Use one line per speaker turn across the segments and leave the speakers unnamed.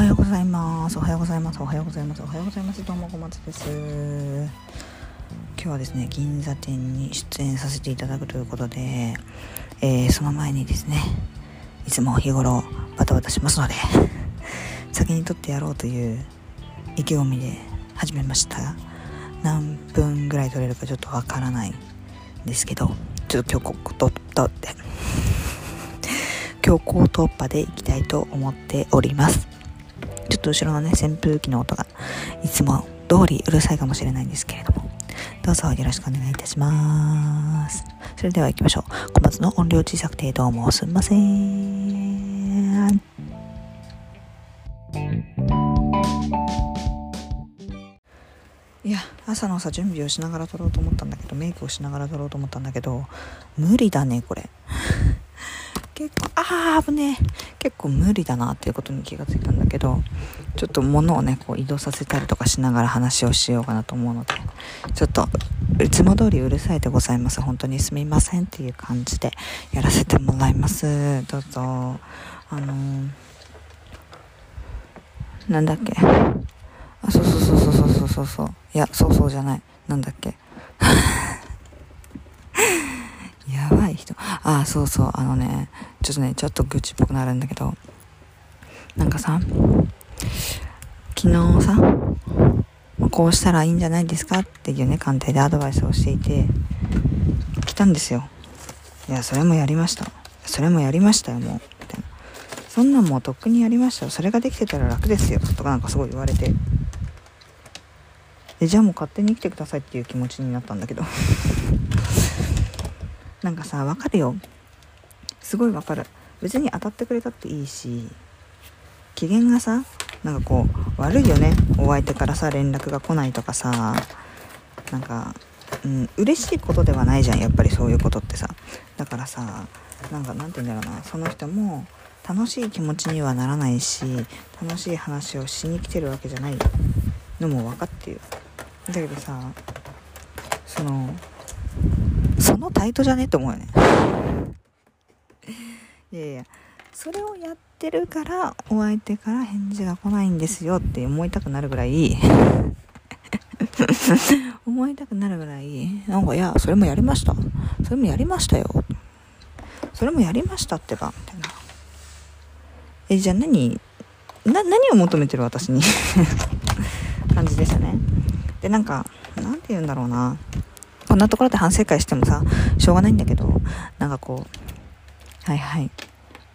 はようございます。おはようございます。おはようございます。おはようございます。どうも小松です。今日はですね銀座店に出演させていただくということで、えー、その前にですねいつも日頃バタバタしますので 先に撮ってやろうという意気込みで始めました。何分ぐらい撮れるかちょっとわからないんですけどちょっと今日ここと撮って 強行突破でいきたいと思っております。ちょっと後ろのね扇風機の音がいつも通りうるさいかもしれないんですけれども。どうぞよろしくお願いいたします。それでは行きましょう。小松の音量小さくてどうもすんません。いや朝のさ準備をしながら撮ろうと思ったんだけどメイクをしながら撮ろうと思ったんだけど無理だねこれ。結構ああ危ねえ。結構無理だなっていうことに気がついたんだけどちょっと物をねこう移動させたりとかしながら話をしようかなと思うのでちょっといつも通りうるさいでございます。本当にすみませんっていう感じでやらせてもらいます。どうぞ。あのー、なんだっけ？あそうそうそうそうそうそうそう。いやそうそうじゃない。なんだっけやばあ、そうそう、あのね、ちょっとね、ちょっと愚痴っぽくなるんだけど、なんかさ、昨日さ、こうしたらいいんじゃないですかっていうね、鑑定でアドバイスをしていて、来たんですよ。いや、それもやりました。それもやりましたよ、もう。みたいな。そんなんもうとっくにやりましたよ。それができてたら楽ですよ。とかなんかすごい言われて。でじゃあもう勝手に来てくださいっていう気持ちになったんだけどなんかさわかるよ。すごいわかる。別に当たってくれたっていいし機嫌がさなんかこう悪いよね。お相手からさ連絡が来ないとかさなんか、うん、嬉しいことではないじゃんやっぱりそういうことってさ。だからさなんかなんて言うんだろうな。その人も楽しい気持ちにはならないし楽しい話をしに来てるわけじゃないのも分かってる。だけどさそのそのタイトじゃね？って思うよね。いやいやそれをやってるからお相手から返事が来ないんですよって思いたくなるぐらい。思いたくなるぐらい。なんかいやそれもやりました。それもやりましたよ。それもやりましたってば。みたいな。えじゃあ何？な何を求めてる私に？感じでしたね。でなんかなんて言うんだろうな。こんなところで反省会してもさ、しょうがないんだけど、なんかこう、はいはい、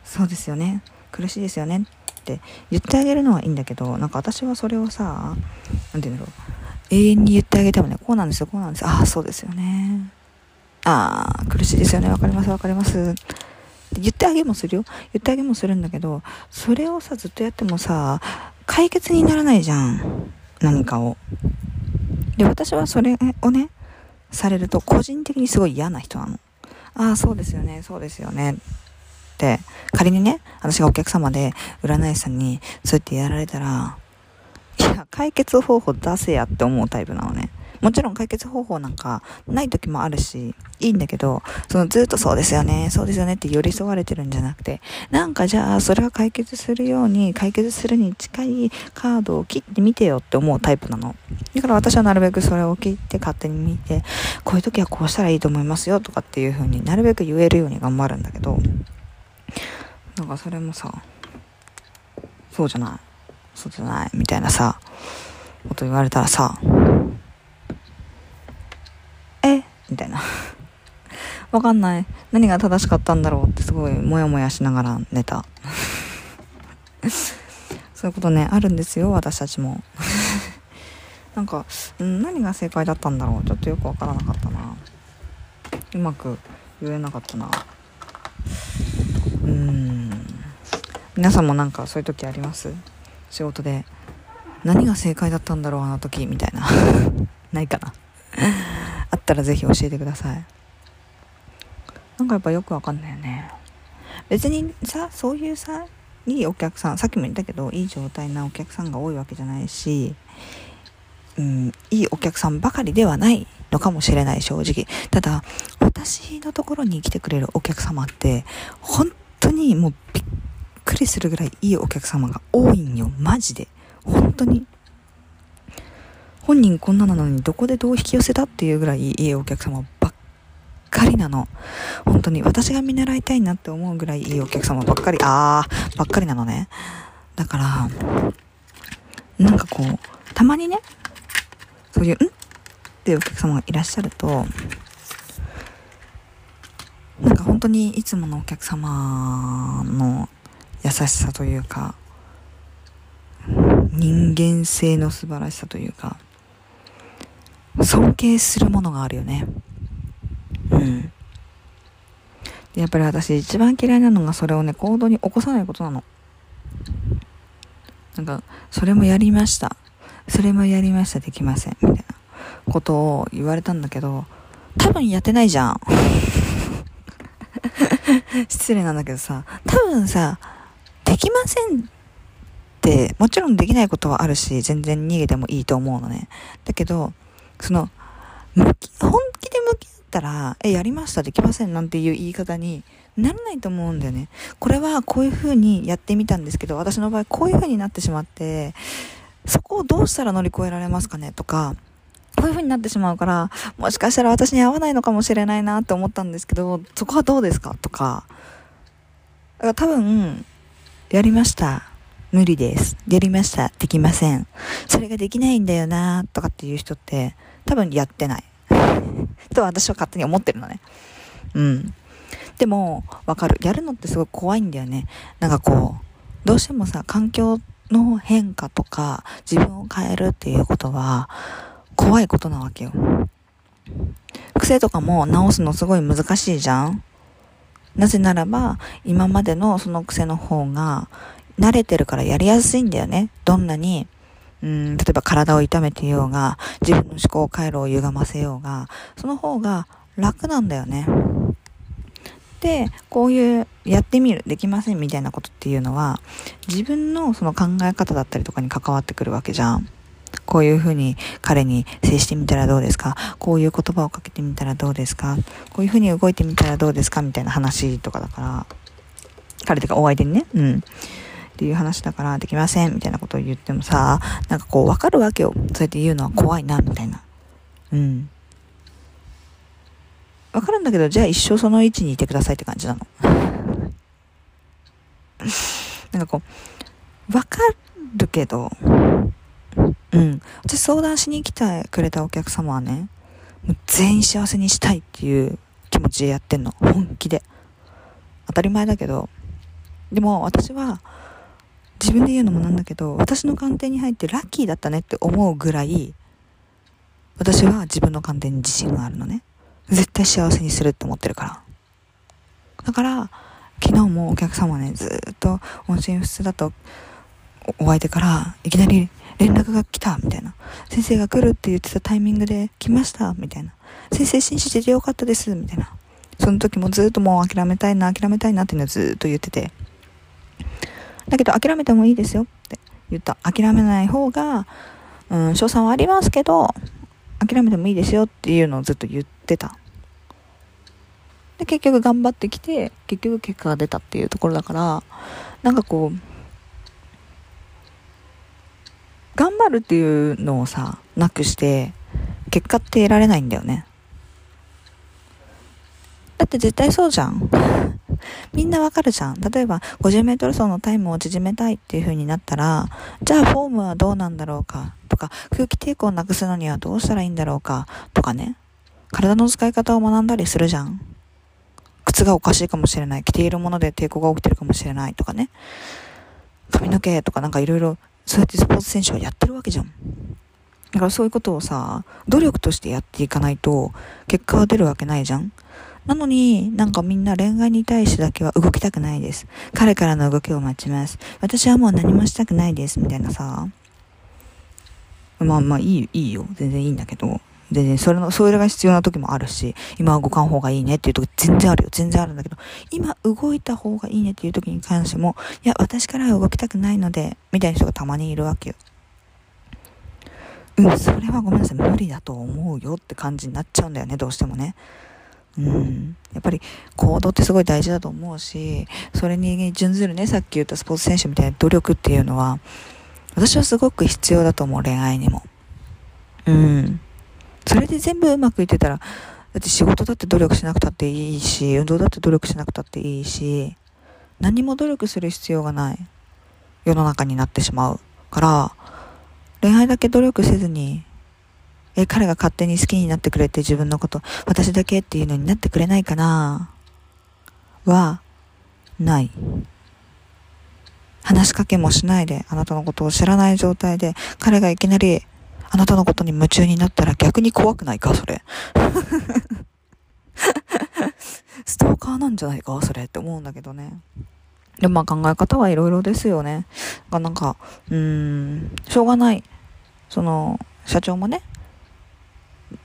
そうですよね、苦しいですよねって言ってあげるのはいいんだけど、なんか私はそれをさ、なんて言うんだろう、永遠に言ってあげてもね、こうなんですよ、こうなんですよ、ああ、そうですよね。ああ、苦しいですよね、わかります、わかります。言ってあげもするよ。言ってあげもするんだけど、それをさ、ずっとやってもさ、解決にならないじゃん。何かを。で、私はそれをね、されると個人的にすごい嫌な人なの。ああ、そうですよね、そうですよね。って、仮にね、私がお客様で占い師さんにそうやってやられたら、いや、解決方法出せやって思うタイプなのね。もちろん解決方法なんかない時もあるし、いいんだけど、そのずっとそうですよね、そうですよねって寄り添われてるんじゃなくて、なんかじゃあそれが解決するように、解決するに近いカードを切ってみてよって思うタイプなの。だから私はなるべくそれを切って勝手に見て、こういう時はこうしたらいいと思いますよとかっていう風になるべく言えるように頑張るんだけど、なんかそれもさ、そうじゃない、そうじゃない、みたいなさ、こと言われたらさ、みたいな。わかんない。何が正しかったんだろうってすごいモヤモヤしながら寝た。そういうことね、あるんですよ、私たちも。なんか、ん、何が正解だったんだろうちょっとよくわからなかったな。うまく言えなかったな。うん。皆さんもなんかそういう時あります？仕事で。何が正解だったんだろうあの時？みたいな。ないかな。あったらぜひ教えてくださいなんかやっぱよくわかんないよね別にさそういうさいいお客さんさっきも言ったけどいい状態なお客さんが多いわけじゃないしうん、いいお客さんばかりではないのかもしれない正直ただ私のところに来てくれるお客様って本当にもうびっくりするぐらいいいお客様が多いんよ。マジで。本当に。本人こんななのにどこでどう引き寄せたっていうぐらいいいお客様ばっかりなの。本当に。私が見習いたいなって思うぐらいいいお客様ばっかり、あー、ばっかりなのね。だから、なんかこう、たまにね、そういう、ん？っていうお客様がいらっしゃると、なんか本当にいつものお客様の優しさというか、人間性の素晴らしさというか、尊敬するものがあるよね。うん。やっぱり私一番嫌いなのがそれをね、行動に起こさないことなの。なんか、それもやりました。それもやりました。できません。みたいなことを言われたんだけど、多分やってないじゃん。失礼なんだけどさ、多分さ、できませんって、もちろんできないことはあるし、全然逃げてもいいと思うのね。だけど、その、向き、本気で向き合ったら、え、やりました、できませんなんていう言い方にならないと思うんだよね。これはこういう風にやってみたんですけど、私の場合こういう風になってしまって、そこをどうしたら乗り越えられますかねとか、こういう風になってしまうから、もしかしたら私に合わないのかもしれないなって思ったんですけど、そこはどうですかとか、だから多分、やりました。無理です。やりました。できません。それができないんだよなとかっていう人って、多分やってない。と私は勝手に思ってるのね。うん。でも、わかる。やるのってすごい怖いんだよね。なんかこう、どうしてもさ、環境の変化とか、自分を変えるっていうことは、怖いことなわけよ。癖とかも直すのすごい難しいじゃんなぜならば、今までのその癖の方が、慣れてるからやりやすいんだよね。どんなに、うん、例えば体を痛めてようが、自分の思考回路を歪ませようが、その方が楽なんだよね。で、こういうやってみる、できませんみたいなことっていうのは、自分のその考え方だったりとかに関わってくるわけじゃん。こういうふうに彼に接してみたらどうですか？こういう言葉をかけてみたらどうですか？こういうふうに動いてみたらどうですか？みたいな話とかだから、彼とかお相手にね、うん。っていう話だからできませんみたいなことを言ってもさ、なんかこうわかるわけよ。そうやって言うのは怖いな、みたいな。うん。わかるんだけど、じゃあ一生その位置にいてくださいって感じなの。なんかこう、わかるけど、うん。私相談しに来てくれたお客様はね、もう全員幸せにしたいっていう気持ちでやってんの。本気で。当たり前だけど、でも私は、自分で言うのもなんだけど、私の鑑定に入ってラッキーだったねって思うぐらい、私は自分の鑑定に自信があるのね。絶対幸せにするって思ってるから。だから、昨日もお客様ね、ずっと音信不通だとお相手からいきなり連絡が来たみたいな。先生が来るって言ってたタイミングで来ましたみたいな。先生信じててよかったですみたいな。その時もずっともう諦めたいな、諦めたいなっていうのをずっと言ってて。だけど諦めてもいいですよって言った。諦めない方が、うん、賞賛はありますけど、諦めてもいいですよっていうのをずっと言ってた。で、結局頑張ってきて、結局結果が出たっていうところだから、なんかこう、頑張るっていうのをさ、なくして、結果って得られないんだよね。だって絶対そうじゃん。みんなわかるじゃん。例えば、50メートル走のタイムを縮めたいっていう風になったら、じゃあフォームはどうなんだろうか？とか、空気抵抗をなくすのにはどうしたらいいんだろうか？とかね。体の使い方を学んだりするじゃん。靴がおかしいかもしれない。着ているもので抵抗が起きてるかもしれないとかね。髪の毛とかなんかいろいろそうやってスポーツ選手はやってるわけじゃん。だからそういうことをさ、努力としてやっていかないと、結果は出るわけないじゃん。なのに、なんかみんな恋愛に対してだけは動きたくないです。彼からの動きを待ちます。私はもう何もしたくないです。みたいなさ。まあまあいい、いいよ。全然いいんだけど。全然それの、それが必要な時もあるし、今は動かん方がいいねっていう時全然あるよ。全然あるんだけど、今動いた方がいいねっていう時に関しても、いや、私からは動きたくないので、みたいな人がたまにいるわけよ。うん、それはごめんなさい。無理だと思うよって感じになっちゃうんだよね、どうしてもね。うん。やっぱり行動ってすごい大事だと思うし、それに準ずるね、さっき言ったスポーツ選手みたいな努力っていうのは、私はすごく必要だと思う、恋愛にも。うん。それで全部うまくいってたら、だって仕事だって努力しなくたっていいし、運動だって努力しなくたっていいし、何も努力する必要がない世の中になってしまうから、恋愛だけ努力せずに、え、彼が勝手に好きになってくれて自分のこと、私だけっていうのになってくれないかな？は、ない。話しかけもしないで、あなたのことを知らない状態で、彼がいきなり、あなたのことに夢中になったら逆に怖くないかそれ。ストーカーなんじゃないかそれって思うんだけどね。でもまあ考え方はいろいろですよね。なんか、うーん、しょうがない。その、社長もね、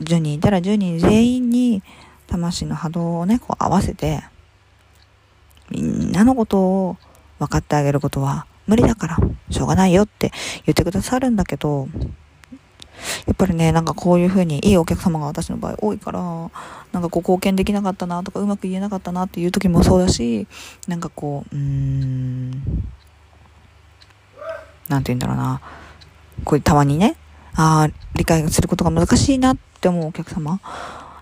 10人いたら10人全員に魂の波動をね、こう合わせて、みんなのことを分かってあげることは無理だから、しょうがないよって言ってくださるんだけど、やっぱりね、なんかこういう風にいいお客様が私の場合多いから、なんかこう貢献できなかったなとかうまく言えなかったなっていう時もそうだし、なんかこう、うーん、なんて言うんだろうな。こういうたまにね、あ、理解することが難しいなって思うお客様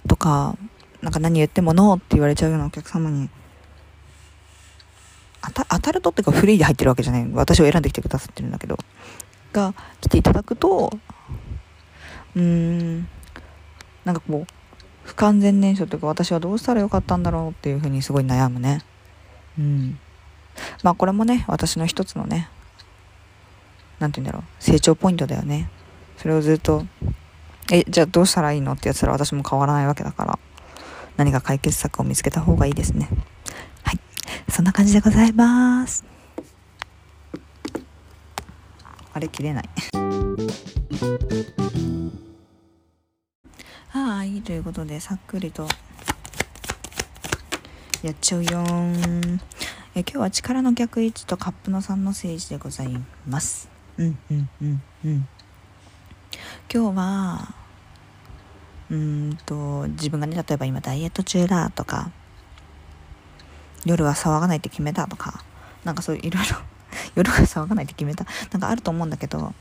とか、なんか何言ってもノーって言われちゃうようなお客様に、当た当たるとっていうかフリーで入ってるわけじゃない。私を選んできてくださってるんだけど、が来ていただくと、うーん、なんかこう、不完全燃焼というか私はどうしたらよかったんだろうっていうふうにすごい悩むね。うん。まあこれもね、私の一つのね、なんて言うんだろう、成長ポイントだよね。それをずっと、え、じゃあどうしたらいいの？ってやつら私も変わらないわけだから、何か解決策を見つけた方がいいですね。はい。そんな感じでございます。あれ切れない。はい、ということで、さっくりと、やっちゃうよん。え今日は力の逆位置とカップの3の政治でございます。うんうんうんうん。今日は、うーんと、自分がね、例えば今ダイエット中だとか、夜は騒がないって決めたとか、なんかそういういろいろ、夜は騒がないって決めた、なんかあると思うんだけど、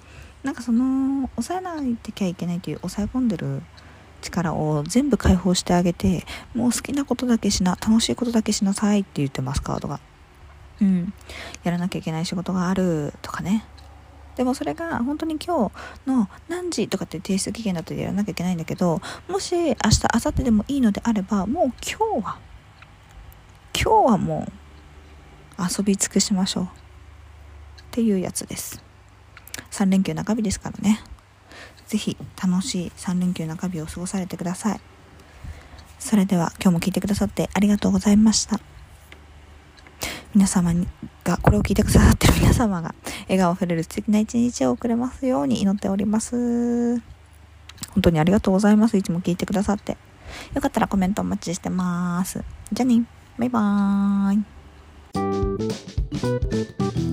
なんかその、抑えないときゃいけないっていう、抑え込んでる力を全部解放してあげて、もう好きなことだけしな、楽しいことだけしなさいって言ってます、カードが。うん。やらなきゃいけない仕事があるとかね。でもそれが本当に今日の何時とかって提出期限だとやらなきゃいけないんだけど、もし明日、明後日でもいいのであれば、もう今日は、今日はもう遊び尽くしましょう。っていうやつです。3連休中日ですからね。ぜひ楽しい3連休中日を過ごされてください。それでは今日も聞いてくださってありがとうございました。皆様にが、これを聞いてくださってる皆様が笑顔あふれる素敵な一日を送れますように祈っております。本当にありがとうございます。いつも聞いてくださって。よかったらコメントお待ちしてます。じゃあね。バイバーイ。